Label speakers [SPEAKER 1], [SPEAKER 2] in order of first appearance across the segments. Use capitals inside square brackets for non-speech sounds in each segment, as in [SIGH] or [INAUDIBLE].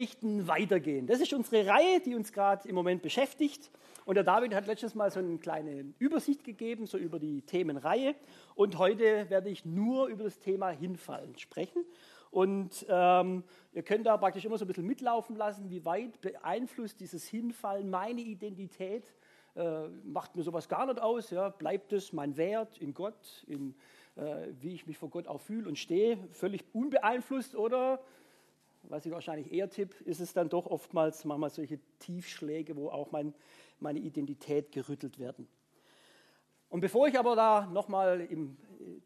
[SPEAKER 1] weitergehen. Das ist unsere Reihe, die uns gerade im Moment beschäftigt. Und der David hat letztes Mal so eine kleine Übersicht gegeben, so über die Themenreihe. Und heute werde ich nur über das Thema Hinfallen sprechen. Und ähm, ihr könnt da praktisch immer so ein bisschen mitlaufen lassen, wie weit beeinflusst dieses Hinfallen meine Identität. Äh, macht mir sowas gar nicht aus? Ja? Bleibt es mein Wert in Gott, in äh, wie ich mich vor Gott auch fühle und stehe, völlig unbeeinflusst oder was ich wahrscheinlich eher tippe, ist es dann doch oftmals manchmal solche Tiefschläge, wo auch mein, meine Identität gerüttelt werden. Und bevor ich aber da nochmal im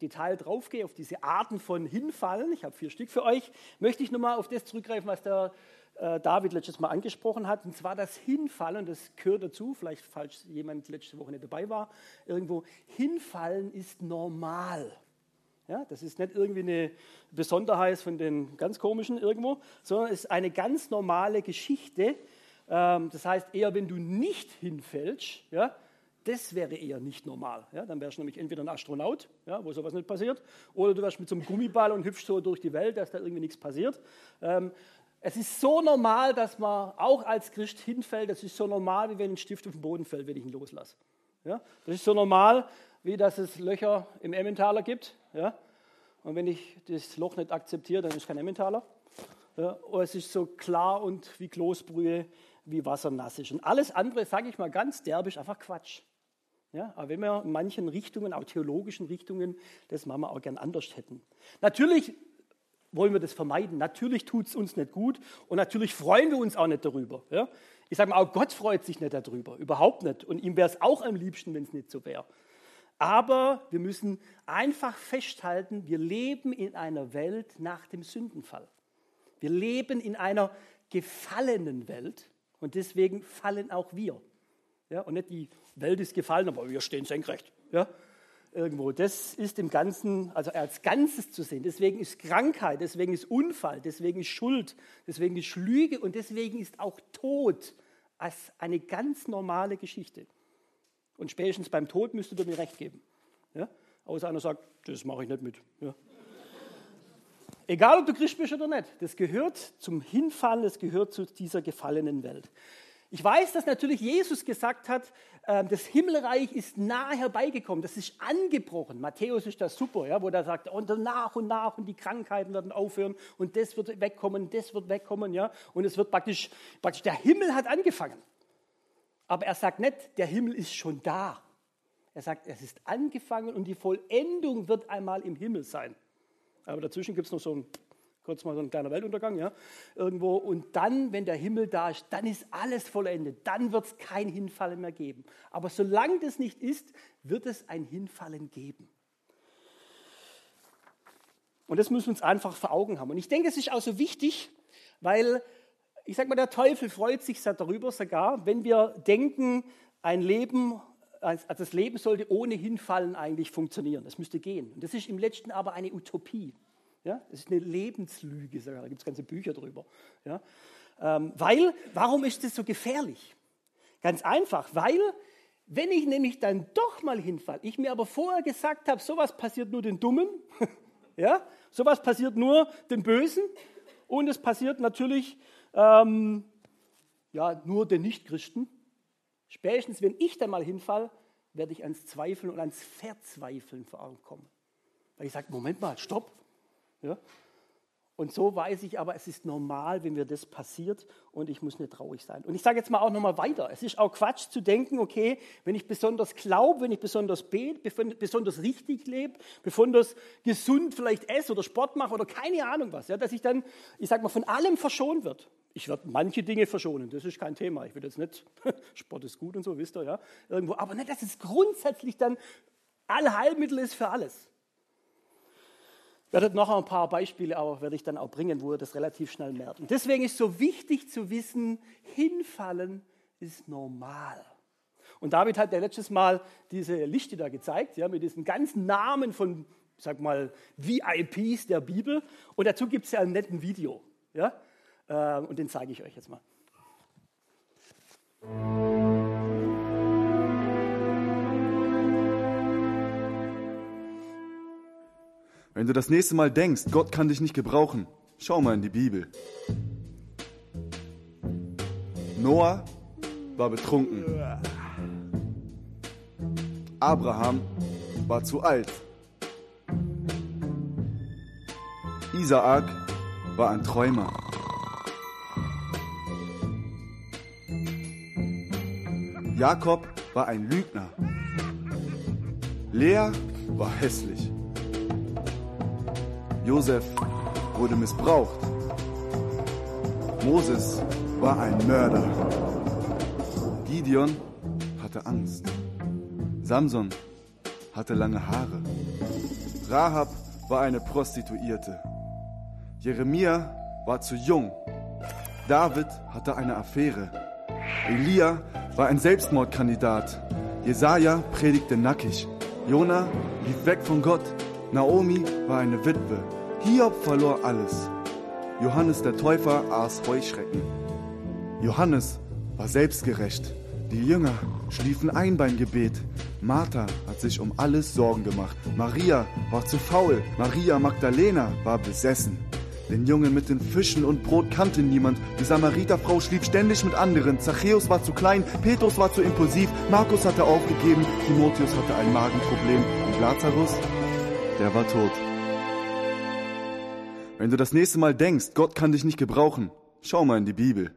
[SPEAKER 1] Detail draufgehe, auf diese Arten von Hinfallen, ich habe vier Stück für euch, möchte ich nochmal auf das zurückgreifen, was der äh, David letztes Mal angesprochen hat, und zwar das Hinfallen, das gehört dazu, vielleicht falls jemand letzte Woche nicht dabei war, irgendwo, Hinfallen ist normal. Ja, das ist nicht irgendwie eine Besonderheit von den ganz komischen irgendwo, sondern es ist eine ganz normale Geschichte. Ähm, das heißt, eher wenn du nicht hinfällst, ja, das wäre eher nicht normal. Ja, dann wärst du nämlich entweder ein Astronaut, ja, wo sowas nicht passiert, oder du wärst mit so einem Gummiball und hüpfst so durch die Welt, dass da irgendwie nichts passiert. Ähm, es ist so normal, dass man auch als Christ hinfällt. Das ist so normal, wie wenn ein Stift auf den Boden fällt, wenn ich ihn loslasse. Ja? Das ist so normal, wie dass es Löcher im Emmentaler gibt. Ja? Und wenn ich das Loch nicht akzeptiere, dann ist kein Emmentaler. Ja? Oder es ist so klar und wie Kloßbrühe, wie Wasser nass ist. Und alles andere, sage ich mal ganz derbisch, einfach Quatsch. Ja, aber wenn wir in manchen Richtungen, auch theologischen Richtungen, das machen wir auch gern anders hätten. Natürlich wollen wir das vermeiden. Natürlich tut es uns nicht gut und natürlich freuen wir uns auch nicht darüber. Ja? Ich sage mal, auch Gott freut sich nicht darüber, überhaupt nicht. Und ihm wäre es auch am liebsten, wenn es nicht so wäre. Aber wir müssen einfach festhalten, wir leben in einer Welt nach dem Sündenfall. Wir leben in einer gefallenen Welt und deswegen fallen auch wir. Ja, und nicht die Welt ist gefallen, aber wir stehen senkrecht. Ja, irgendwo. Das ist im Ganzen, also als Ganzes zu sehen. Deswegen ist Krankheit, deswegen ist Unfall, deswegen ist Schuld, deswegen ist Lüge und deswegen ist auch Tod als eine ganz normale Geschichte. Und spätestens beim Tod müsstet ihr mir recht geben. Ja? Außer einer sagt, das mache ich nicht mit. Ja? Egal, ob du Christ bist oder nicht, das gehört zum Hinfallen, das gehört zu dieser gefallenen Welt. Ich weiß, dass natürlich Jesus gesagt hat, ähm, das Himmelreich ist nahe herbeigekommen, das ist angebrochen. Matthäus ist das super, ja, wo er sagt, und nach und nach und die Krankheiten werden aufhören und das wird wegkommen, das wird wegkommen, ja, und es wird praktisch, praktisch der Himmel hat angefangen. Aber er sagt nicht, der Himmel ist schon da. Er sagt, es ist angefangen und die Vollendung wird einmal im Himmel sein. Aber dazwischen gibt es noch so ein, kurz mal so ein kleiner Weltuntergang, ja, irgendwo. Und dann, wenn der Himmel da ist, dann ist alles vollendet. Dann wird es kein Hinfallen mehr geben. Aber solange das nicht ist, wird es ein Hinfallen geben. Und das müssen wir uns einfach vor Augen haben. Und ich denke, es ist auch so wichtig, weil ich sage mal, der Teufel freut sich darüber sogar, wenn wir denken, ein Leben, also das Leben sollte ohne Hinfallen eigentlich funktionieren. Das müsste gehen. Und das ist im letzten aber eine Utopie. Ja? Das ist eine Lebenslüge, sogar. da gibt es ganze Bücher drüber. Ja? Ähm, weil, warum ist das so gefährlich? Ganz einfach, weil, wenn ich nämlich dann doch mal hinfalle, ich mir aber vorher gesagt habe, sowas passiert nur den Dummen, [LAUGHS] ja? sowas passiert nur den Bösen und es passiert natürlich ähm, ja, nur den Nichtchristen. Spätestens, wenn ich dann mal hinfall, werde ich ans Zweifeln und ans Verzweifeln kommen. Weil ich sage, Moment mal, stopp. Ja? Und so weiß ich aber, es ist normal, wenn mir das passiert und ich muss nicht traurig sein. Und ich sage jetzt mal auch nochmal weiter. Es ist auch Quatsch zu denken, okay, wenn ich besonders glaube, wenn ich besonders bete, besonders richtig lebe, besonders gesund vielleicht esse oder Sport mache oder keine Ahnung was, ja, dass ich dann, ich sage mal, von allem verschont wird. Ich werde manche Dinge verschonen, das ist kein Thema. Ich will jetzt nicht, [LAUGHS] Sport ist gut und so, wisst ihr, ja, irgendwo. Aber nicht, dass es grundsätzlich dann Allheilmittel ist für alles. Ich werde noch ein paar Beispiele aber werde ich dann auch bringen, wo ihr das relativ schnell merkt. Deswegen ist so wichtig zu wissen, hinfallen ist normal. Und David hat ja letztes Mal diese Liste da gezeigt, ja, mit diesen ganzen Namen von, sag mal, VIPs der Bibel. Und dazu gibt es ja einen netten Video. Ja? Äh, und den zeige ich euch jetzt mal.
[SPEAKER 2] Wenn du das nächste Mal denkst, Gott kann dich nicht gebrauchen, schau mal in die Bibel. Noah war betrunken. Abraham war zu alt. Isaak war ein Träumer. Jakob war ein Lügner. Lea war hässlich. Josef wurde missbraucht. Moses war ein Mörder. Gideon hatte Angst. Samson hatte lange Haare. Rahab war eine Prostituierte. Jeremia war zu jung. David hatte eine Affäre. Elia war ein Selbstmordkandidat. Jesaja predigte nackig. Jona lief weg von Gott. Naomi war eine Witwe. Hiob verlor alles. Johannes der Täufer aß Heuschrecken. Johannes war selbstgerecht. Die Jünger schliefen ein beim Gebet. Martha hat sich um alles Sorgen gemacht. Maria war zu faul. Maria Magdalena war besessen. Den Jungen mit den Fischen und Brot kannte niemand. Die Samariterfrau schlief ständig mit anderen. Zachäus war zu klein, Petrus war zu impulsiv, Markus hatte aufgegeben, Timotheus hatte ein Magenproblem und Lazarus, der war tot. Wenn du das nächste Mal denkst, Gott kann dich nicht gebrauchen, schau mal in die Bibel.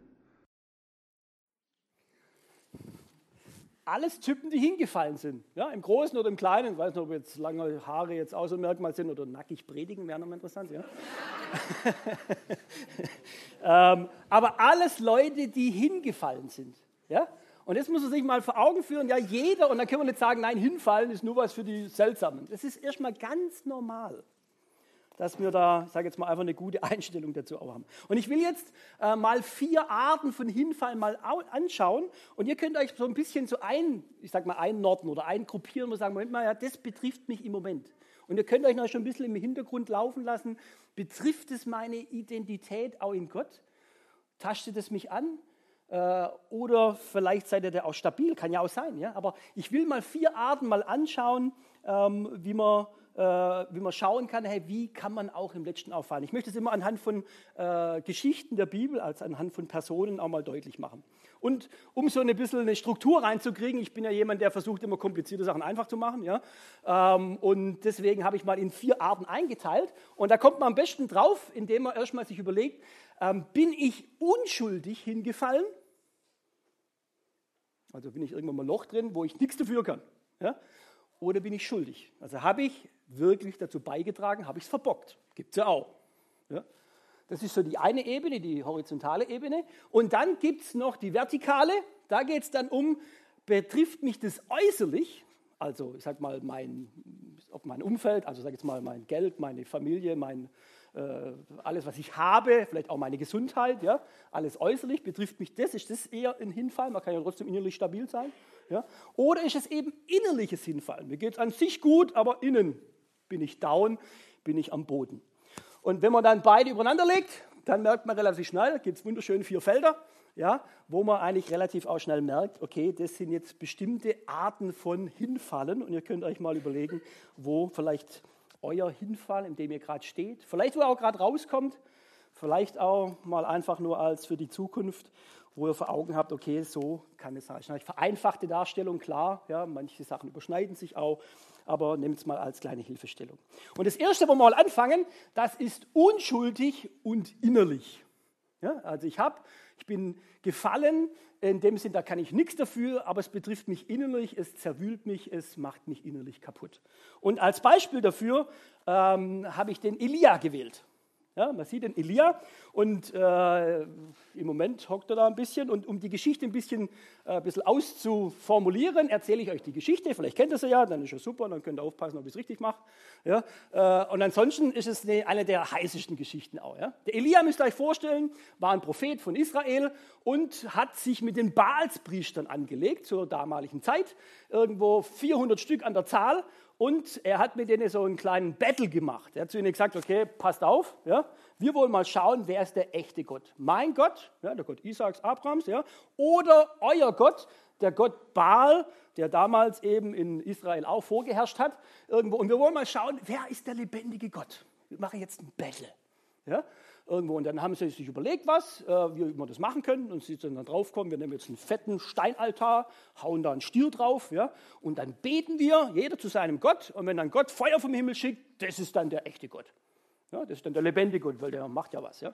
[SPEAKER 1] alles Typen, die hingefallen sind. Ja, Im Großen oder im Kleinen. Ich weiß nicht, ob jetzt lange Haare jetzt auch so ein Merkmal sind oder nackig predigen, wäre nochmal interessant. Ja? [LAUGHS] ähm, aber alles Leute, die hingefallen sind. Ja? Und das muss man sich mal vor Augen führen. Ja, jeder, und dann können wir nicht sagen, nein, hinfallen ist nur was für die Seltsamen. Das ist erstmal ganz normal dass wir da, ich sage jetzt mal, einfach eine gute Einstellung dazu auch haben. Und ich will jetzt äh, mal vier Arten von Hinfall mal anschauen und ihr könnt euch so ein bisschen so ein, ich sage mal, einnorden oder eingruppieren und sagen, Moment mal, ja, das betrifft mich im Moment. Und ihr könnt euch noch schon ein bisschen im Hintergrund laufen lassen. Betrifft es meine Identität auch in Gott? Tastet es mich an? Äh, oder vielleicht seid ihr da auch stabil, kann ja auch sein. Ja? Aber ich will mal vier Arten mal anschauen, ähm, wie man äh, wie man schauen kann, hey, wie kann man auch im Letzten auffallen. Ich möchte es immer anhand von äh, Geschichten der Bibel, als anhand von Personen auch mal deutlich machen. Und um so ein bisschen eine Struktur reinzukriegen, ich bin ja jemand, der versucht immer komplizierte Sachen einfach zu machen, ja, ähm, und deswegen habe ich mal in vier Arten eingeteilt. Und da kommt man am besten drauf, indem man erstmal sich überlegt, ähm, bin ich unschuldig hingefallen? Also bin ich irgendwann mal Loch drin, wo ich nichts dafür kann. Ja? Oder bin ich schuldig? Also habe ich wirklich dazu beigetragen, habe ich es verbockt. Gibt es ja auch. Ja? Das ist so die eine Ebene, die horizontale Ebene. Und dann gibt es noch die vertikale. Da geht es dann um, betrifft mich das äußerlich, also ich sage mal mein, auf mein Umfeld, also sage jetzt mal mein Geld, meine Familie, mein, äh, alles, was ich habe, vielleicht auch meine Gesundheit, ja, alles äußerlich, betrifft mich das, ist das eher ein Hinfall, man kann ja trotzdem innerlich stabil sein. Ja? Oder ist es eben innerliches Hinfallen? Mir geht es an sich gut, aber innen bin ich down, bin ich am Boden. Und wenn man dann beide übereinander legt, dann merkt man relativ schnell, da gibt es wunderschön vier Felder, ja, wo man eigentlich relativ auch schnell merkt, okay, das sind jetzt bestimmte Arten von Hinfallen. Und ihr könnt euch mal überlegen, wo vielleicht euer Hinfall, in dem ihr gerade steht, vielleicht wo ihr auch gerade rauskommt, vielleicht auch mal einfach nur als für die Zukunft wo ihr vor Augen habt, okay, so kann es sein. Vereinfachte Darstellung, klar, ja, manche Sachen überschneiden sich auch, aber nehmt es mal als kleine Hilfestellung. Und das Erste, wo wir mal anfangen, das ist unschuldig und innerlich. Ja, also ich habe, ich bin gefallen, in dem Sinn, da kann ich nichts dafür, aber es betrifft mich innerlich, es zerwühlt mich, es macht mich innerlich kaputt. Und als Beispiel dafür ähm, habe ich den Elia gewählt. Ja, man sieht den Elia und äh, im Moment hockt er da ein bisschen. Und um die Geschichte ein bisschen, äh, ein bisschen auszuformulieren, erzähle ich euch die Geschichte. Vielleicht kennt ihr sie ja, dann ist es super, dann könnt ihr aufpassen, ob ich es richtig mache. Ja, äh, und ansonsten ist es eine, eine der heißesten Geschichten auch. Ja. Der Elia, müsst ihr euch vorstellen, war ein Prophet von Israel und hat sich mit den Baalspriestern angelegt zur damaligen Zeit. Irgendwo 400 Stück an der Zahl und er hat mit denen so einen kleinen Battle gemacht. Er hat zu ihnen gesagt, okay, passt auf, ja, wir wollen mal schauen, wer ist der echte Gott. Mein Gott, ja, der Gott Isaaks, Abrahams, ja, oder euer Gott, der Gott Baal, der damals eben in Israel auch vorgeherrscht hat. Irgendwo. Und wir wollen mal schauen, wer ist der lebendige Gott. Wir machen jetzt ein Battle. Ja? Irgendwo. Und dann haben sie sich überlegt, was, äh, wie wir das machen können. Und sie sind dann draufgekommen, wir nehmen jetzt einen fetten Steinaltar, hauen da einen Stier drauf, ja, und dann beten wir, jeder zu seinem Gott. Und wenn dann Gott Feuer vom Himmel schickt, das ist dann der echte Gott. Ja, das ist dann der lebendige Gott, weil der macht ja was. Ja.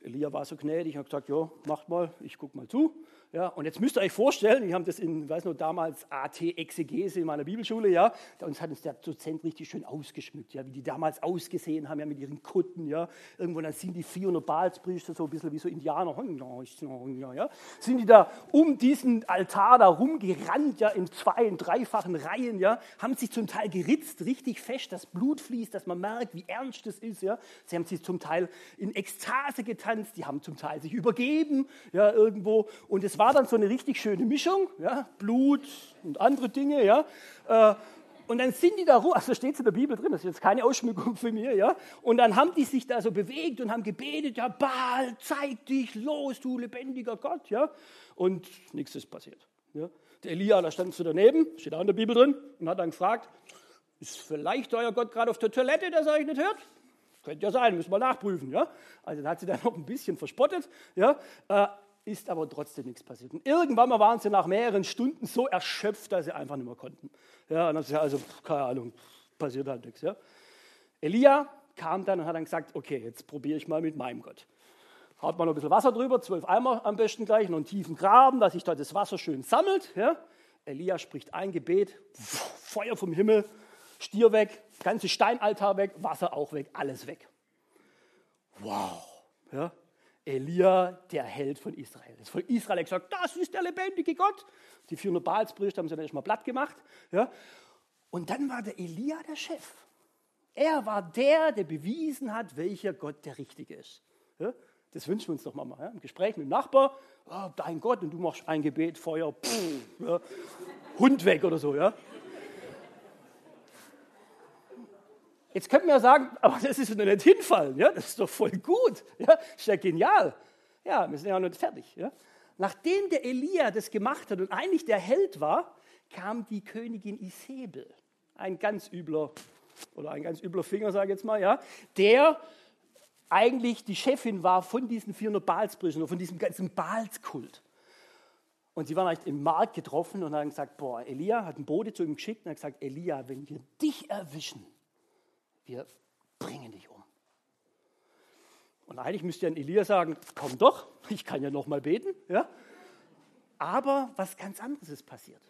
[SPEAKER 1] Elia war so gnädig und hat gesagt, ja, macht mal, ich gucke mal zu. Ja, und jetzt müsst ihr euch vorstellen, ich habe das in, weiß noch, damals AT-Exegese in meiner Bibelschule, ja, uns hat uns der Dozent richtig schön ausgeschmückt, ja, wie die damals ausgesehen haben, ja, mit ihren Kutten, ja. Irgendwo dann sind die 400 Balspriester so ein bisschen wie so Indianer, ja, sind die da um diesen Altar da rumgerannt, ja, in zwei- und dreifachen Reihen, ja, haben sich zum Teil geritzt, richtig fest, das Blut fließt, dass man merkt, wie ernst es ist, ja. Sie haben sich zum Teil in Ekstase getanzt, die haben zum Teil sich übergeben, ja, irgendwo, und es war dann so eine richtig schöne Mischung, ja, Blut und andere Dinge, ja. Äh, und dann sind die da rum, also steht es in der Bibel drin, das ist jetzt keine Ausschmückung für mir, ja. Und dann haben die sich da so bewegt und haben gebetet, ja, Baal, zeig dich los, du lebendiger Gott, ja. Und nichts ist passiert. Ja. Der Elia, da stand so daneben, steht auch in der Bibel drin, und hat dann gefragt, ist vielleicht euer Gott gerade auf der Toilette, dass er euch nicht hört? Könnte ja sein, müssen wir nachprüfen, ja. Also dann hat sie dann noch ein bisschen verspottet, ja. Ist aber trotzdem nichts passiert. Und irgendwann mal waren sie nach mehreren Stunden so erschöpft, dass sie einfach nicht mehr konnten. Ja, und dann sie also, keine Ahnung, passiert halt nichts. Ja. Elia kam dann und hat dann gesagt, okay, jetzt probiere ich mal mit meinem Gott. Haut mal noch ein bisschen Wasser drüber, zwölf Eimer am besten gleich, noch einen tiefen Graben, dass sich da das Wasser schön sammelt. Ja. Elia spricht ein Gebet, Feuer vom Himmel, Stier weg, ganze Steinaltar weg, Wasser auch weg, alles weg. Wow. Ja. Elia, der Held von Israel. Das Volk Israel hat gesagt, das ist der lebendige Gott. Die 400 Baalspriester haben sie dann erstmal platt gemacht. Ja. Und dann war der Elia der Chef. Er war der, der bewiesen hat, welcher Gott der Richtige ist. Ja. Das wünschen wir uns doch mal. Ja. Im Gespräch mit dem Nachbar, oh, dein Gott, und du machst ein Gebet, Feuer, pff, ja. Hund weg oder so. Ja. Jetzt könnte man ja sagen, aber das ist doch nicht hinfallen, ja? das ist doch voll gut, ja? ist ja genial. Ja, wir sind ja noch nicht fertig. Ja? Nachdem der Elia das gemacht hat und eigentlich der Held war, kam die Königin Isabel, ein ganz übler, oder ein ganz übler Finger, sage ich jetzt mal, ja, der eigentlich die Chefin war von diesen 400 Baalspriestern, von diesem ganzen Baalskult. Und sie waren halt im Markt getroffen und haben gesagt, boah, Elia hat einen Bote zu ihm geschickt und hat gesagt, Elia, wenn wir dich erwischen, wir bringen dich um. Und eigentlich müsste ja Elia sagen, komm doch, ich kann ja noch mal beten. Ja? Aber was ganz anderes ist passiert.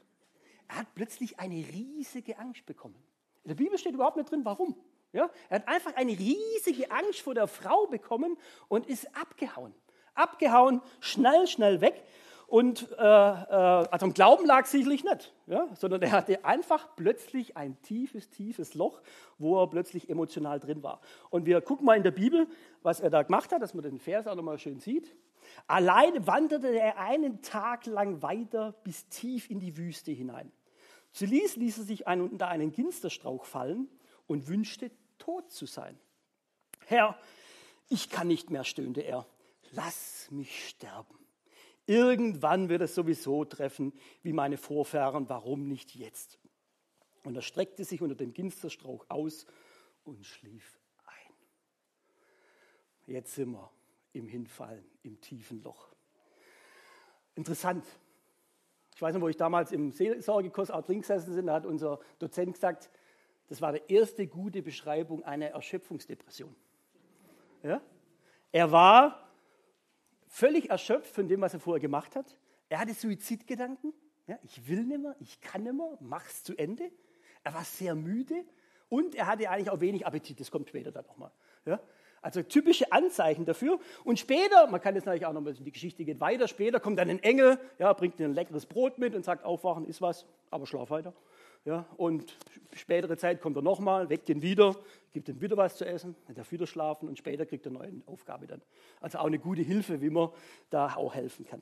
[SPEAKER 1] Er hat plötzlich eine riesige Angst bekommen. In der Bibel steht überhaupt nicht drin, warum. Ja? Er hat einfach eine riesige Angst vor der Frau bekommen und ist abgehauen. Abgehauen, schnell, schnell weg. Und äh, äh, also am Glauben lag sicherlich nicht, ja? sondern er hatte einfach plötzlich ein tiefes, tiefes Loch, wo er plötzlich emotional drin war. Und wir gucken mal in der Bibel, was er da gemacht hat, dass man den Vers auch nochmal schön sieht. Allein wanderte er einen Tag lang weiter bis tief in die Wüste hinein. Zulies ließ er sich ein, unter einen Ginsterstrauch fallen und wünschte, tot zu sein. Herr, ich kann nicht mehr, stöhnte er. Lass mich sterben. Irgendwann wird es sowieso treffen, wie meine Vorfahren, warum nicht jetzt? Und er streckte sich unter dem Ginsterstrauch aus und schlief ein. Jetzt sind wir im Hinfallen, im tiefen Loch. Interessant. Ich weiß noch, wo ich damals im Seelsorgekurs auch drin gesessen bin, da hat unser Dozent gesagt, das war die erste gute Beschreibung einer Erschöpfungsdepression. Ja? Er war völlig erschöpft von dem, was er vorher gemacht hat. Er hatte Suizidgedanken. Ja, ich will nicht mehr, ich kann nicht mehr, mach's zu Ende. Er war sehr müde und er hatte eigentlich auch wenig Appetit. Das kommt später dann nochmal. Ja? Also typische Anzeichen dafür. Und später, man kann jetzt natürlich auch noch ein bisschen, die Geschichte geht weiter, später kommt dann ein Engel, ja, bringt ein leckeres Brot mit und sagt, aufwachen ist was, aber schlaf weiter. Ja, und spätere Zeit kommt er nochmal, weckt ihn wieder, gibt ihm wieder was zu essen, er darf wieder schlafen und später kriegt er eine neue Aufgabe dann. Also auch eine gute Hilfe, wie man da auch helfen kann.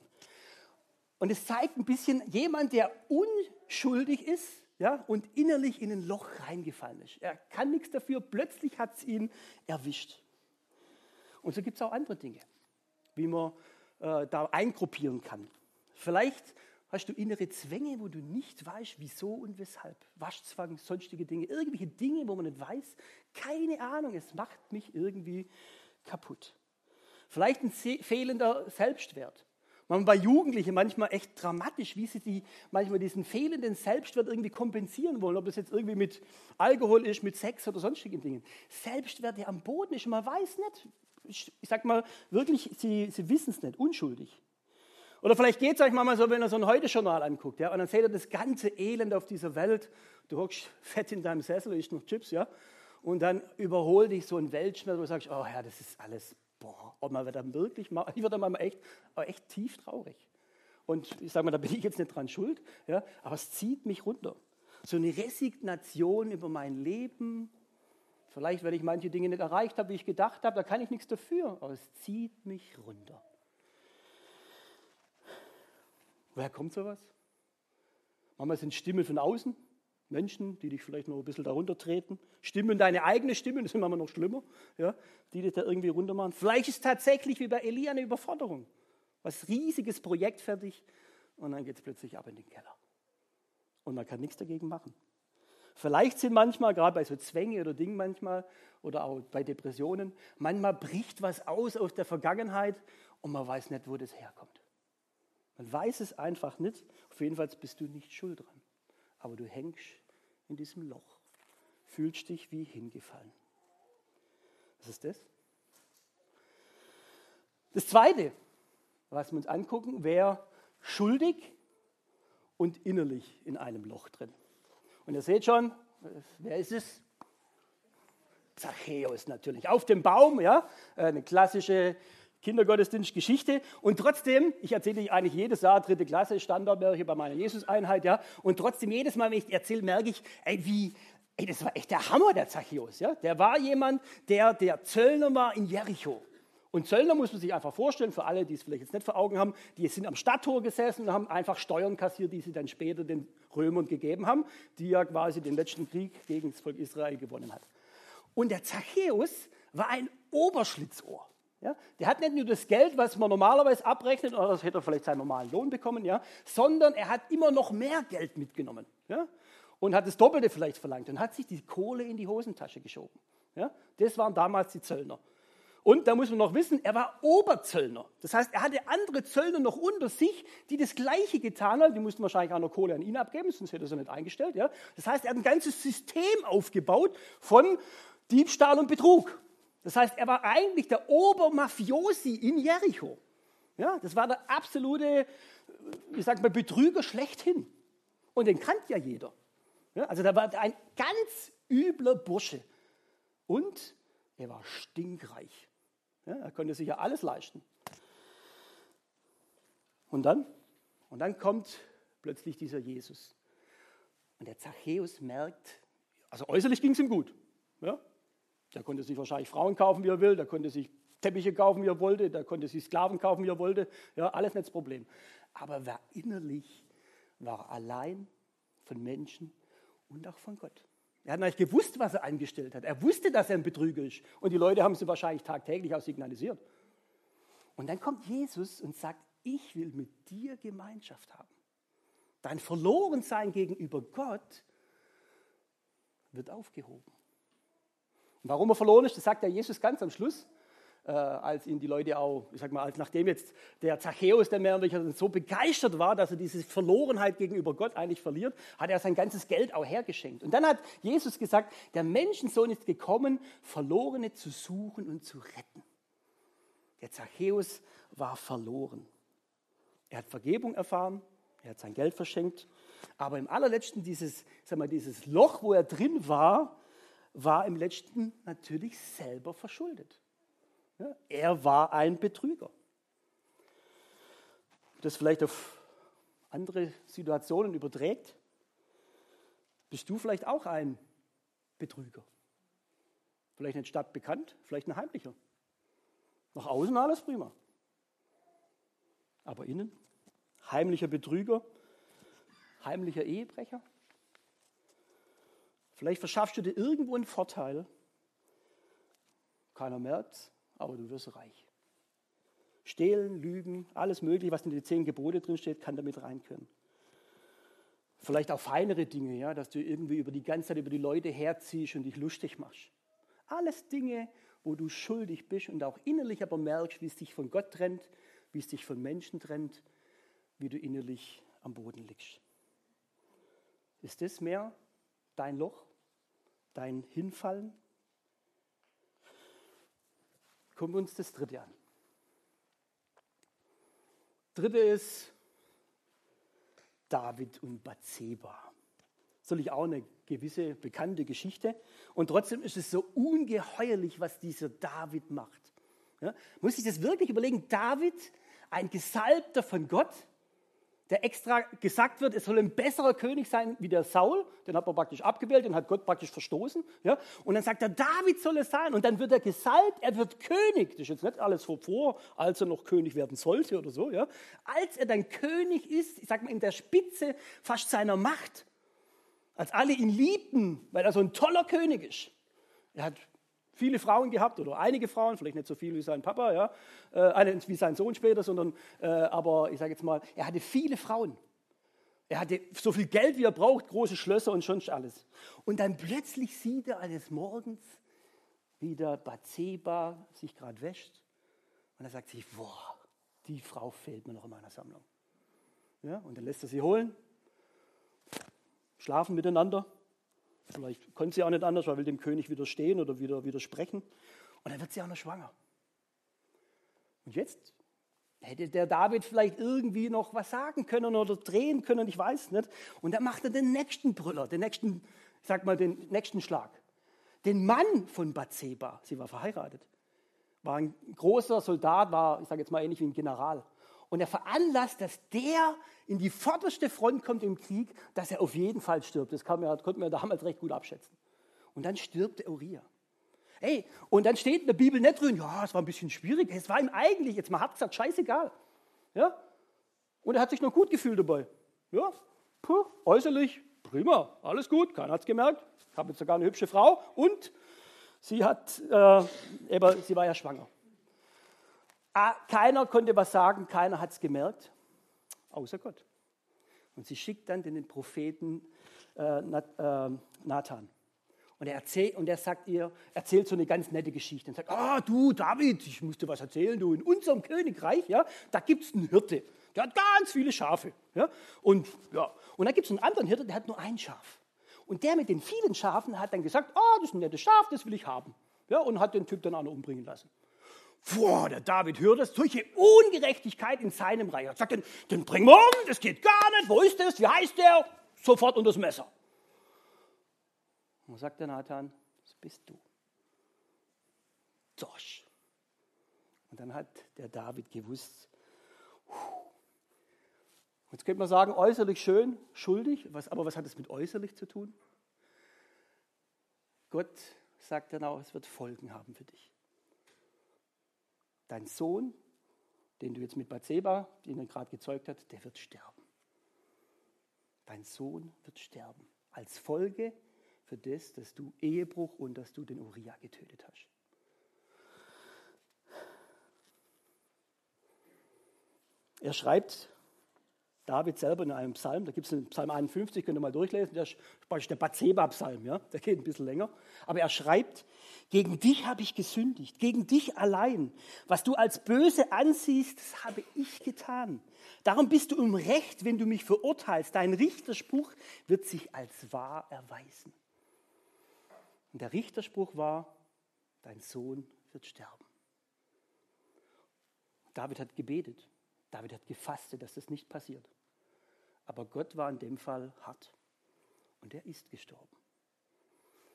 [SPEAKER 1] Und es zeigt ein bisschen jemand, der unschuldig ist ja, und innerlich in ein Loch reingefallen ist. Er kann nichts dafür, plötzlich hat es ihn erwischt. Und so gibt es auch andere Dinge, wie man äh, da eingruppieren kann. Vielleicht Hast du innere Zwänge, wo du nicht weißt, wieso und weshalb? Waschzwang, sonstige Dinge, irgendwelche Dinge, wo man nicht weiß. Keine Ahnung, es macht mich irgendwie kaputt. Vielleicht ein fehlender Selbstwert. Manchmal bei Jugendlichen manchmal echt dramatisch, wie sie die, manchmal diesen fehlenden Selbstwert irgendwie kompensieren wollen, ob das jetzt irgendwie mit Alkohol ist, mit Sex oder sonstigen Dingen. Selbstwert, der am Boden ist, man weiß nicht, ich, ich sag mal wirklich, sie, sie wissen es nicht, unschuldig. Oder vielleicht geht es euch mal so, wenn ihr so ein Heute-Journal anguckt, ja, und dann seht ihr das ganze Elend auf dieser Welt. Du hockst fett in deinem Sessel, isst noch Chips, ja, und dann überholt dich so ein Weltschmerz, wo du sagst, oh ja, das ist alles boah, ob man dann wirklich mal, [LAUGHS] ich werde mal echt, echt tief traurig. Und ich sage mal, da bin ich jetzt nicht dran schuld, ja, aber es zieht mich runter. So eine Resignation über mein Leben. Vielleicht, weil ich manche Dinge nicht erreicht habe, wie ich gedacht habe, da kann ich nichts dafür, aber es zieht mich runter. Woher kommt sowas? Manchmal sind Stimmen von außen, Menschen, die dich vielleicht noch ein bisschen darunter treten. Stimmen, deine eigene Stimme, [LAUGHS] das ist immer noch schlimmer, ja, die dich da irgendwie runter machen. Vielleicht ist tatsächlich wie bei Elia eine Überforderung. Was riesiges Projekt fertig und dann geht es plötzlich ab in den Keller. Und man kann nichts dagegen machen. Vielleicht sind manchmal, gerade bei so Zwängen oder Dingen manchmal, oder auch bei Depressionen, manchmal bricht was aus aus der Vergangenheit und man weiß nicht, wo das herkommt. Man weiß es einfach nicht. Auf jeden Fall bist du nicht schuld dran aber du hängst in diesem Loch, fühlst dich wie hingefallen. Was ist das? Das Zweite, was wir uns angucken, wäre schuldig und innerlich in einem Loch drin. Und ihr seht schon, wer ist es? Zachäus natürlich, auf dem Baum, ja, eine klassische Kindergottesdienstgeschichte. Und trotzdem, ich erzähle eigentlich jedes Jahr, dritte Klasse, Standardmärche bei meiner Jesus-Einheit, ja. Und trotzdem, jedes Mal, wenn ich erzähle, merke ich, ey, wie, ey, das war echt der Hammer, der Zachäus, ja. Der war jemand, der der Zöllner war in Jericho. Und Zöllner muss man sich einfach vorstellen, für alle, die es vielleicht jetzt nicht vor Augen haben, die sind am Stadttor gesessen und haben einfach Steuern kassiert, die sie dann später den Römern gegeben haben, die ja quasi den letzten Krieg gegen das Volk Israel gewonnen hat. Und der Zachäus war ein Oberschlitzohr. Ja? Der hat nicht nur das Geld, was man normalerweise abrechnet, oder das hätte er vielleicht seinen normalen Lohn bekommen, ja? sondern er hat immer noch mehr Geld mitgenommen. Ja? Und hat das Doppelte vielleicht verlangt und hat sich die Kohle in die Hosentasche geschoben. Ja? Das waren damals die Zöllner. Und da muss man noch wissen, er war Oberzöllner. Das heißt, er hatte andere Zöllner noch unter sich, die das Gleiche getan haben. Die mussten wahrscheinlich auch noch Kohle an ihn abgeben, sonst hätte er sie nicht eingestellt. Ja? Das heißt, er hat ein ganzes System aufgebaut von Diebstahl und Betrug. Das heißt, er war eigentlich der Obermafiosi in Jericho. Ja, das war der absolute, ich sag mal, Betrüger schlechthin. Und den kannte ja jeder. Ja, also da war ein ganz übler Bursche. Und er war stinkreich. Ja, er konnte sich ja alles leisten. Und dann? Und dann kommt plötzlich dieser Jesus. Und der Zachäus merkt, also äußerlich ging es ihm gut. Ja, der konnte sich wahrscheinlich Frauen kaufen, wie er will, der konnte sich Teppiche kaufen, wie er wollte, der konnte sich Sklaven kaufen, wie er wollte. Ja, alles nicht das Problem. Aber wer innerlich war allein von Menschen und auch von Gott. Er hat eigentlich gewusst, was er angestellt hat. Er wusste, dass er ein Betrüger ist. Und die Leute haben sie wahrscheinlich tagtäglich auch signalisiert. Und dann kommt Jesus und sagt, ich will mit dir Gemeinschaft haben. Dein Verlorensein gegenüber Gott wird aufgehoben. Warum er verloren ist, das sagt ja Jesus ganz am Schluss, äh, als ihn die Leute auch, ich sag mal, als nachdem jetzt der Zachäus, der Mehrwürdiger, so begeistert war, dass er diese Verlorenheit gegenüber Gott eigentlich verliert, hat er sein ganzes Geld auch hergeschenkt. Und dann hat Jesus gesagt, der Menschensohn ist gekommen, Verlorene zu suchen und zu retten. Der Zachäus war verloren. Er hat Vergebung erfahren, er hat sein Geld verschenkt, aber im allerletzten dieses, sag mal, dieses Loch, wo er drin war, war im letzten natürlich selber verschuldet. Er war ein Betrüger. Das vielleicht auf andere Situationen überträgt, bist du vielleicht auch ein Betrüger. Vielleicht nicht stadtbekannt, vielleicht ein heimlicher. Nach außen alles prima. Aber innen heimlicher Betrüger, heimlicher Ehebrecher, Vielleicht verschaffst du dir irgendwo einen Vorteil. Keiner merkt aber du wirst reich. Stehlen, Lügen, alles Mögliche, was in den zehn Gebote drin steht, kann damit rein. Vielleicht auch feinere Dinge, ja, dass du irgendwie über die ganze Zeit über die Leute herziehst und dich lustig machst. Alles Dinge, wo du schuldig bist und auch innerlich aber merkst, wie es dich von Gott trennt, wie es dich von Menschen trennt, wie du innerlich am Boden liegst. Ist das mehr dein Loch, dein Hinfallen? Kommen wir uns das dritte an. Dritte ist David und Bathseba. Soll auch eine gewisse bekannte Geschichte. Und trotzdem ist es so ungeheuerlich, was dieser David macht. Ja, muss ich das wirklich überlegen? David, ein Gesalbter von Gott, der extra gesagt wird, es soll ein besserer König sein wie der Saul, den hat man praktisch abgewählt, den hat Gott praktisch verstoßen. Ja? Und dann sagt er, David soll es sein. Und dann wird er gesalbt, er wird König. Das ist jetzt nicht alles vor, als er noch König werden sollte oder so. Ja? Als er dann König ist, ich sag mal in der Spitze fast seiner Macht, als alle ihn liebten, weil er so ein toller König ist. Er hat viele Frauen gehabt oder einige Frauen, vielleicht nicht so viele wie sein Papa, ja, äh, wie sein Sohn später, sondern äh, aber ich sage jetzt mal, er hatte viele Frauen. Er hatte so viel Geld, wie er braucht, große Schlösser und schon alles. Und dann plötzlich sieht er eines Morgens, wie der Bathseba sich gerade wäscht. Und er sagt sich, boah, die Frau fehlt mir noch in meiner Sammlung. Ja, und dann lässt er sie holen, schlafen miteinander. Vielleicht konnte sie auch nicht anders, weil will dem König widerstehen oder wieder widersprechen. Und dann wird sie auch noch schwanger. Und jetzt hätte der David vielleicht irgendwie noch was sagen können oder drehen können, ich weiß nicht. Und dann macht er den nächsten Brüller, den nächsten, ich sag mal, den nächsten Schlag. Den Mann von Bathseba, sie war verheiratet, war ein großer Soldat, war, ich sage jetzt mal ähnlich wie ein General. Und er veranlasst, dass der in die vorderste Front kommt im Krieg, dass er auf jeden Fall stirbt. Das kann man, konnte man damals recht gut abschätzen. Und dann stirbt der Uriah. Hey, und dann steht in der Bibel nicht drin, ja, es war ein bisschen schwierig. Es war ihm eigentlich, jetzt mal hart gesagt, scheißegal. Ja? Und er hat sich noch gut gefühlt dabei. Ja, puh, äußerlich, prima, alles gut, keiner hat es gemerkt. Ich habe jetzt sogar eine hübsche Frau und sie, hat, äh, eben, sie war ja schwanger. Ah, keiner konnte was sagen, keiner hat es gemerkt außer Gott. Und sie schickt dann den Propheten äh, äh, Nathan. Und er, erzählt, und er sagt ihr, erzählt so eine ganz nette Geschichte. Und sagt, ah du David, ich muss dir was erzählen, du, in unserem Königreich, ja, da gibt es einen Hirte, der hat ganz viele Schafe. Ja, und, ja, und dann gibt es einen anderen Hirte, der hat nur ein Schaf. Und der mit den vielen Schafen hat dann gesagt, ah, das ist ein nettes Schaf, das will ich haben. Ja, und hat den Typ dann auch noch umbringen lassen. Boah, der David hört das, solche Ungerechtigkeit in seinem Reich. Er sagt, den, den bringen wir um, das geht gar nicht, wo ist das, wie heißt der? Sofort unter das Messer. Und sagt der Nathan, das bist du. Josh. Und dann hat der David gewusst, jetzt könnte man sagen, äußerlich schön, schuldig, was, aber was hat es mit äußerlich zu tun? Gott sagt dann auch, es wird Folgen haben für dich dein Sohn, den du jetzt mit Bathseba, den er gerade gezeugt hat, der wird sterben. Dein Sohn wird sterben. Als Folge für das, dass du Ehebruch und dass du den Uriah getötet hast. Er schreibt David selber in einem Psalm, da gibt es einen Psalm 51, könnt ihr mal durchlesen, der ist der Bathseba-Psalm, ja, der geht ein bisschen länger. Aber er schreibt, gegen dich habe ich gesündigt, gegen dich allein. Was du als böse ansiehst, das habe ich getan. Darum bist du im Recht, wenn du mich verurteilst. Dein Richterspruch wird sich als wahr erweisen. Und der Richterspruch war, dein Sohn wird sterben. David hat gebetet. David hat gefastet, dass das nicht passiert. Aber Gott war in dem Fall hart. Und er ist gestorben.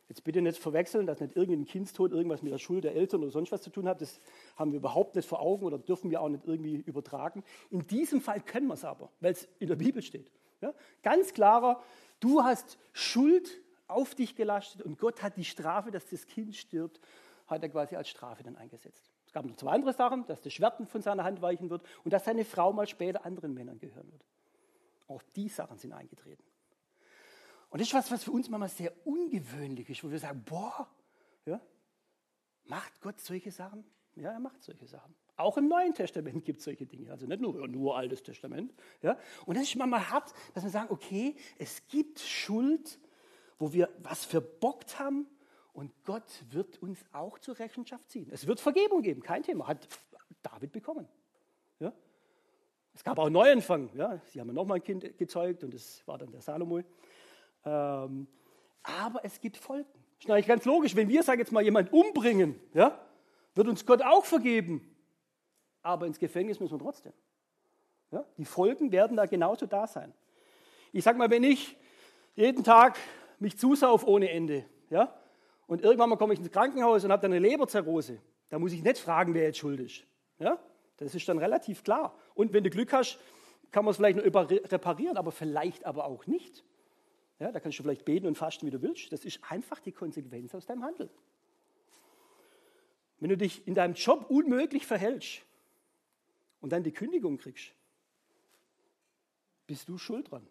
[SPEAKER 1] Jetzt bitte nicht verwechseln, dass nicht irgendein Kindstod irgendwas mit der Schuld der Eltern oder sonst was zu tun hat. Das haben wir überhaupt nicht vor Augen oder dürfen wir auch nicht irgendwie übertragen. In diesem Fall können wir es aber, weil es in der Bibel steht. Ja? Ganz klarer, du hast Schuld auf dich gelastet und Gott hat die Strafe, dass das Kind stirbt, hat er quasi als Strafe dann eingesetzt. Es gab noch zwei andere Sachen, dass das Schwert von seiner Hand weichen wird und dass seine Frau mal später anderen Männern gehören wird. Auch die Sachen sind eingetreten. Und das ist was, was für uns manchmal sehr ungewöhnlich ist, wo wir sagen, boah, ja, macht Gott solche Sachen? Ja, er macht solche Sachen. Auch im Neuen Testament gibt es solche Dinge, also nicht nur, nur Altes Testament. Ja? Und das ist manchmal hart, dass wir sagen, okay, es gibt Schuld, wo wir was verbockt haben Und Gott wird uns auch zur Rechenschaft ziehen. Es wird Vergebung geben, kein Thema. Hat David bekommen. Ja? Es gab auch Neuanfang. Ja? Sie haben nochmal ein Kind gezeugt und es war dann der Salomo. Ähm, aber es gibt Folgen. Das ist eigentlich ganz logisch. Wenn wir, sagen jetzt mal, jemanden umbringen, ja, wird uns Gott auch vergeben. Aber ins Gefängnis müssen wir trotzdem. Ja? Die Folgen werden da genauso da sein. Ich sage mal, wenn ich jeden Tag mich zusauf ohne Ende, ja, und irgendwann mal komme ich ins Krankenhaus und habe dann eine Leberzirrhose, da muss ich nicht fragen, wer jetzt schuld ist. Ja? Das ist dann relativ klar. Und wenn du Glück hast, kann man es vielleicht noch reparieren, aber vielleicht aber auch nicht. Ja, da kannst du vielleicht beten und fasten, wie du willst. Das ist einfach die Konsequenz aus deinem Handeln. Wenn du dich in deinem Job unmöglich verhältst und dann die Kündigung kriegst, bist du schuld dran.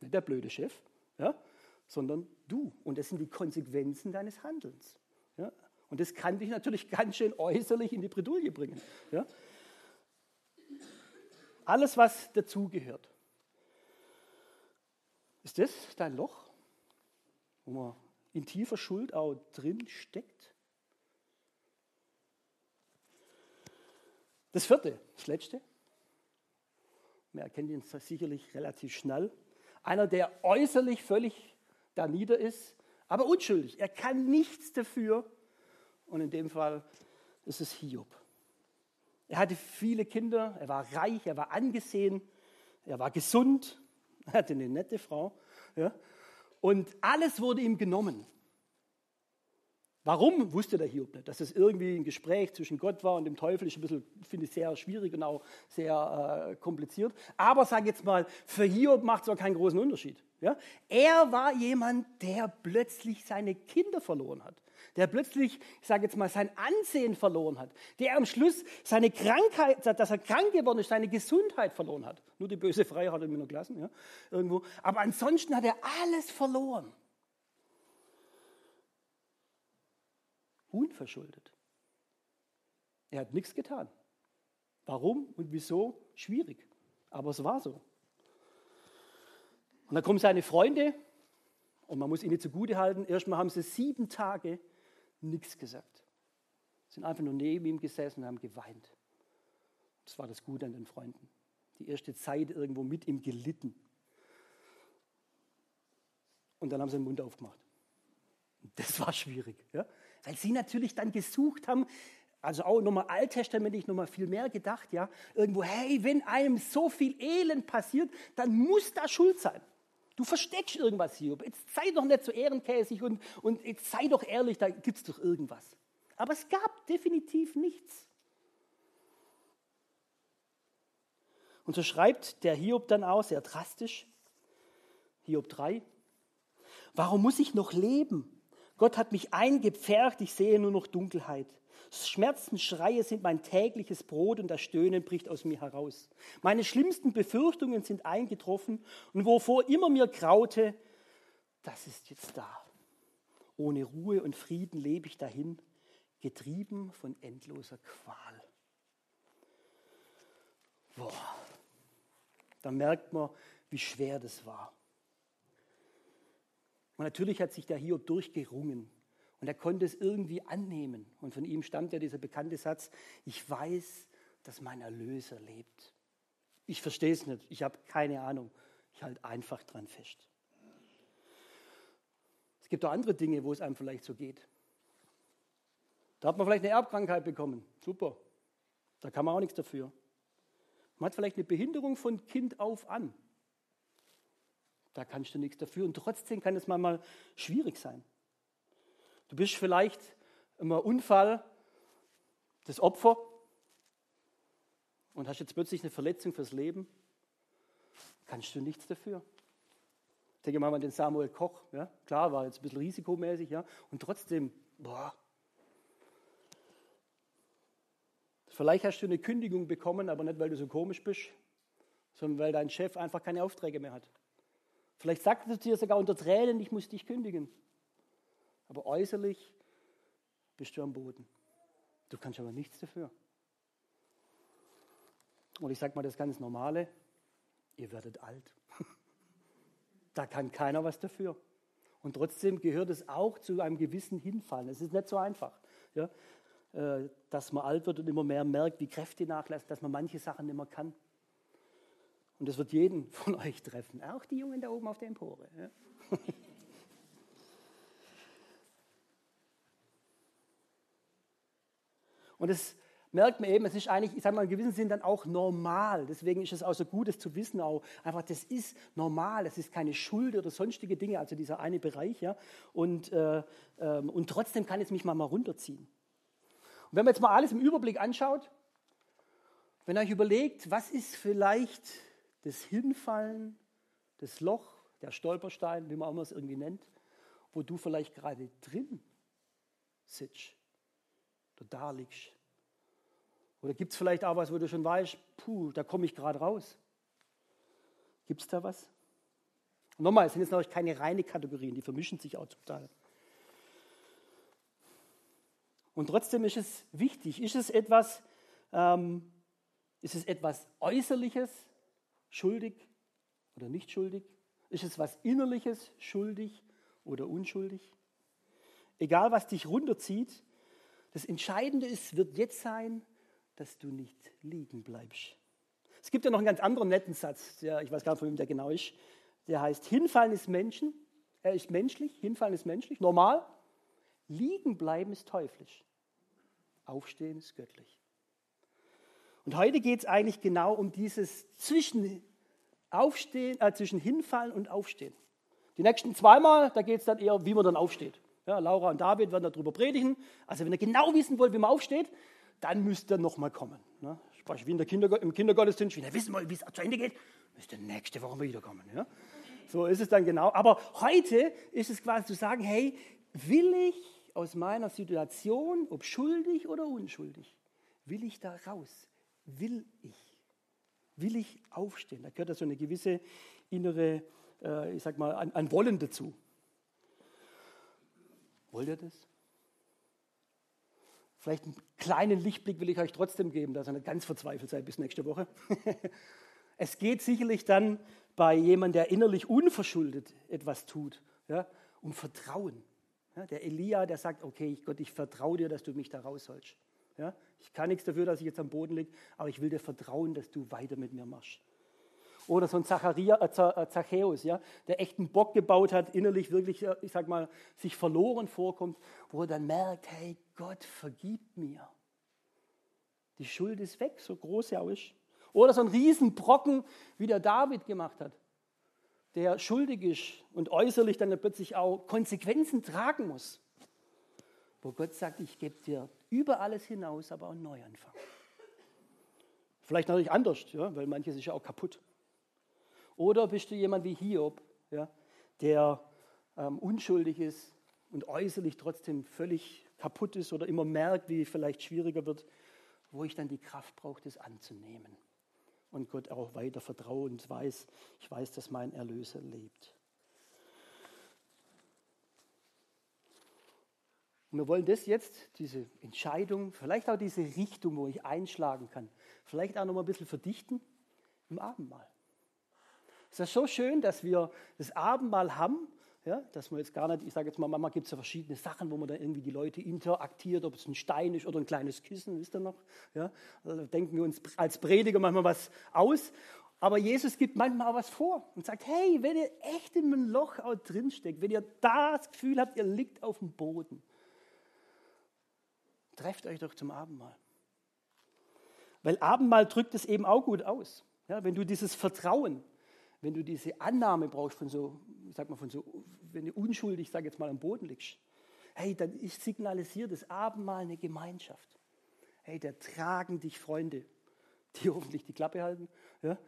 [SPEAKER 1] Nicht der blöde Chef, ja, sondern du. Und das sind die Konsequenzen deines Handelns. Ja. Und das kann dich natürlich [LAUGHS] ganz schön äußerlich in die Bredouille bringen. Ja. Alles, was dazugehört. Ist das dein Loch, wo man in tiefer Schuld auch drin steckt? Das vierte, das letzte. Wir erkennen ihn sicherlich relativ schnell. Einer, der äußerlich völlig da nieder ist, aber unschuldig. Er kann nichts dafür. Und in dem Fall ist es Hiob. Er hatte viele Kinder, er war reich, er war angesehen, er war gesund, er [LAUGHS] hatte eine nette Frau. Ja? Und alles wurde ihm genommen. Warum wusste der Hiob nicht? Dass es irgendwie ein Gespräch zwischen Gott war und dem Teufel ist ein bisschen, finde ich, sehr schwierig und auch sehr äh, kompliziert. Aber sage jetzt mal, für Hiob macht es auch keinen großen Unterschied. Ja? Er war jemand, der plötzlich seine Kinder verloren hat. Der plötzlich, ich sage jetzt mal, sein Ansehen verloren hat. Der am Schluss seine Krankheit, dass er krank geworden ist, seine Gesundheit verloren hat. Nur die böse Freiheit hat er mir noch gelassen, ja, irgendwo. Aber ansonsten hat er alles verloren. unverschuldet. Er hat nichts getan. Warum und wieso? Schwierig. Aber es war so. Und dann kommen seine Freunde und man muss ihnen zugute halten, erstmal haben sie sieben Tage nichts gesagt. Sind einfach nur neben ihm gesessen und haben geweint. Das war das Gute an den Freunden. Die erste Zeit irgendwo mit ihm gelitten. Und dann haben sie den Mund aufgemacht. Das war schwierig. Ja? Weil sie natürlich dann gesucht haben, also auch nochmal alttestamentlich nochmal viel mehr gedacht, ja, irgendwo, hey, wenn einem so viel Elend passiert, dann muss da Schuld sein. Du versteckst irgendwas hier. Jetzt sei doch nicht so ehrenkäsig und, und jetzt sei doch ehrlich, da gibt es doch irgendwas. Aber es gab definitiv nichts. Und so schreibt der Hiob dann auch sehr drastisch, Hiob 3, warum muss ich noch leben? Gott hat mich eingepfercht, ich sehe nur noch Dunkelheit. Schmerzensschreie sind mein tägliches Brot und das Stöhnen bricht aus mir heraus. Meine schlimmsten Befürchtungen sind eingetroffen und wovor immer mir graute, das ist jetzt da. Ohne Ruhe und Frieden lebe ich dahin, getrieben von endloser Qual. Boah, da merkt man, wie schwer das war. Und natürlich hat sich der Hiob durchgerungen und er konnte es irgendwie annehmen. Und von ihm stammt ja dieser bekannte Satz, ich weiß, dass mein Erlöser lebt. Ich verstehe es nicht, ich habe keine Ahnung. Ich halte einfach dran fest. Es gibt auch andere Dinge, wo es einem vielleicht so geht. Da hat man vielleicht eine Erbkrankheit bekommen. Super. Da kann man auch nichts dafür. Man hat vielleicht eine Behinderung von Kind auf an. Da kannst du nichts dafür. Und trotzdem kann es manchmal schwierig sein. Du bist vielleicht im Unfall das Opfer und hast jetzt plötzlich eine Verletzung fürs Leben. Kannst du nichts dafür. Ich denke mal an den Samuel Koch. Ja? Klar, war jetzt ein bisschen risikomäßig. Ja? Und trotzdem, boah. Vielleicht hast du eine Kündigung bekommen, aber nicht, weil du so komisch bist, sondern weil dein Chef einfach keine Aufträge mehr hat. Vielleicht sagt er dir sogar unter Tränen, ich muss dich kündigen. Aber äußerlich bist du am Boden. Du kannst aber nichts dafür. Und ich sage mal das ganz Normale, ihr werdet alt. [LAUGHS] da kann keiner was dafür. Und trotzdem gehört es auch zu einem gewissen Hinfallen. Es ist nicht so einfach, ja? Äh, dass man alt wird und immer mehr merkt, wie Kräfte nachlassen, dass man manche Sachen mehr kann. Und das wird jeden [LAUGHS] von euch treffen, auch die Jungen da oben auf der Empore. Ja? [LAUGHS] Und es merkt man eben, es ist eigentlich, ich sage mal, in gewissem Sinn dann auch normal. Deswegen ist es auch so gut, das zu wissen, auch einfach, das ist normal, das ist keine Schuld oder sonstige Dinge, also dieser eine Bereich, ja. Und, äh, äh, und trotzdem kann es mich mal, mal runterziehen. Und wenn man jetzt mal alles im Überblick anschaut, wenn ihr euch überlegt, was ist vielleicht das Hinfallen, das Loch, der Stolperstein, wie man auch es irgendwie nennt, wo du vielleicht gerade drin sitzt oder da liegst. Oder gibt es vielleicht auch was, wo du schon weißt, puh, da komme ich gerade raus. Gibt es da was? Nochmal, es sind jetzt natürlich keine reine Kategorien, die vermischen sich auch Teil. Und trotzdem ist es wichtig, ist es etwas, ähm, ist es etwas Äußerliches, schuldig oder nicht schuldig? Ist es was Innerliches, schuldig oder unschuldig? Egal, was dich runterzieht, das Entscheidende ist, wird jetzt sein, dass du nicht liegen bleibst. Es gibt ja noch einen ganz anderen netten Satz, der, ich weiß gar nicht, von wem der genau ist. Der heißt, hinfallen ist Menschen, er ist menschlich, hinfallen ist menschlich, normal. Liegen bleiben ist teuflisch. Aufstehen ist göttlich. Und heute geht es eigentlich genau um dieses zwischen, Aufstehen, äh, zwischen Hinfallen und Aufstehen. Die nächsten zweimal, da geht es dann eher, wie man dann aufsteht. Ja, Laura und David werden darüber predigen. Also wenn ihr genau wissen wollt, wie man aufsteht, dann müsst ihr nochmal kommen. Ne? Sprich, wie in der Kindergo im Kindergottesdienst, wenn ihr wissen wollt, wie es zu Ende geht, müsst ihr nächste Woche wiederkommen. Ja? So ist es dann genau. Aber heute ist es quasi zu sagen, hey, will ich aus meiner Situation, ob schuldig oder unschuldig, will ich da raus? Will ich? Will ich aufstehen? Da gehört ja so eine gewisse innere, äh, ich sag mal, ein, ein Wollen dazu. Wollt ihr das? Vielleicht einen kleinen Lichtblick will ich euch trotzdem geben, dass ihr nicht ganz verzweifelt seid bis nächste Woche. [LAUGHS] es geht sicherlich dann bei jemandem, der innerlich unverschuldet etwas tut, ja, um Vertrauen. Ja, der Elia, der sagt, okay, Gott, ich vertraue dir, dass du mich da rausholst. Ja, ich kann nichts dafür, dass ich jetzt am Boden liege, aber ich will dir vertrauen, dass du weiter mit mir machst. Oder so ein Zacharia, äh, äh, Zachäus, ja, der echt einen Bock gebaut hat, innerlich wirklich, äh, ich sag mal, sich verloren vorkommt, wo er dann merkt, hey, Gott vergibt mir. Die Schuld ist weg, so groß auch ist. Oder so ein Riesenbrocken, wie der David gemacht hat, der schuldig ist und äußerlich dann plötzlich auch Konsequenzen tragen muss. Wo Gott sagt, ich gebe dir über alles hinaus, aber auch einen Neuanfang. Vielleicht natürlich anders, ja, weil manches ist ja auch kaputt. Oder bist du jemand wie Hiob, ja, der ähm, unschuldig ist und äußerlich trotzdem völlig kaputt ist oder immer merkt, wie vielleicht schwieriger wird, wo ich dann die Kraft brauche, das anzunehmen. Und Gott auch weiter vertraue und weiß, ich weiß, dass mein Erlöser lebt. Und wir wollen das jetzt, diese Entscheidung, vielleicht auch diese Richtung, wo ich einschlagen kann, vielleicht auch noch mal ein bisschen verdichten im Abendmahl. Es ist so schön, dass wir das Abendmahl haben, ja, dass man jetzt gar nicht, ich sage jetzt mal, manchmal gibt es ja verschiedene Sachen, wo man dann irgendwie die Leute interaktiert, ob es ein Stein ist oder ein kleines Kissen, wisst ihr noch? Ja, also denken wir uns als Prediger manchmal was aus. Aber Jesus gibt manchmal auch was vor und sagt, hey, wenn ihr echt in einem Loch auch drinsteckt, wenn ihr das Gefühl habt, ihr liegt auf dem Boden, trefft euch doch zum Abendmahl. Weil Abendmahl drückt es eben auch gut aus. Ja, wenn du dieses Vertrauen, wenn du diese Annahme brauchst von so, sag mal, von so, wenn du unschuldig, sag jetzt mal, am Boden liegst, hey, dann ich signalisiere das Abendmahl eine Gemeinschaft. Hey, da tragen dich Freunde, die [LAUGHS] hoffentlich die Klappe halten. Ja?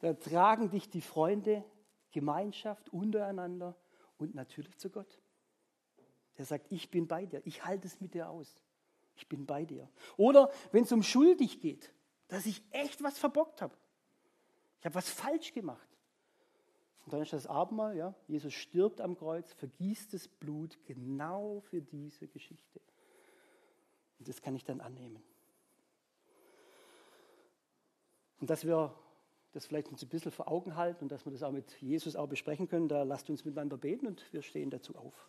[SPEAKER 1] Da tragen dich die Freunde, Gemeinschaft untereinander und natürlich zu Gott. Der sagt, ich bin bei dir, ich halte es mit dir aus. Ich bin bei dir. Oder wenn es um schuldig geht, dass ich echt was verbockt habe. Ich habe was falsch gemacht. Und dann ist das Abendmahl, ja, Jesus stirbt am Kreuz, vergießt das Blut genau für diese Geschichte. Und das kann ich dann annehmen. Und dass wir das vielleicht uns ein bisschen vor Augen halten und dass wir das auch mit Jesus auch besprechen können, da lasst uns miteinander beten und wir stehen dazu auf.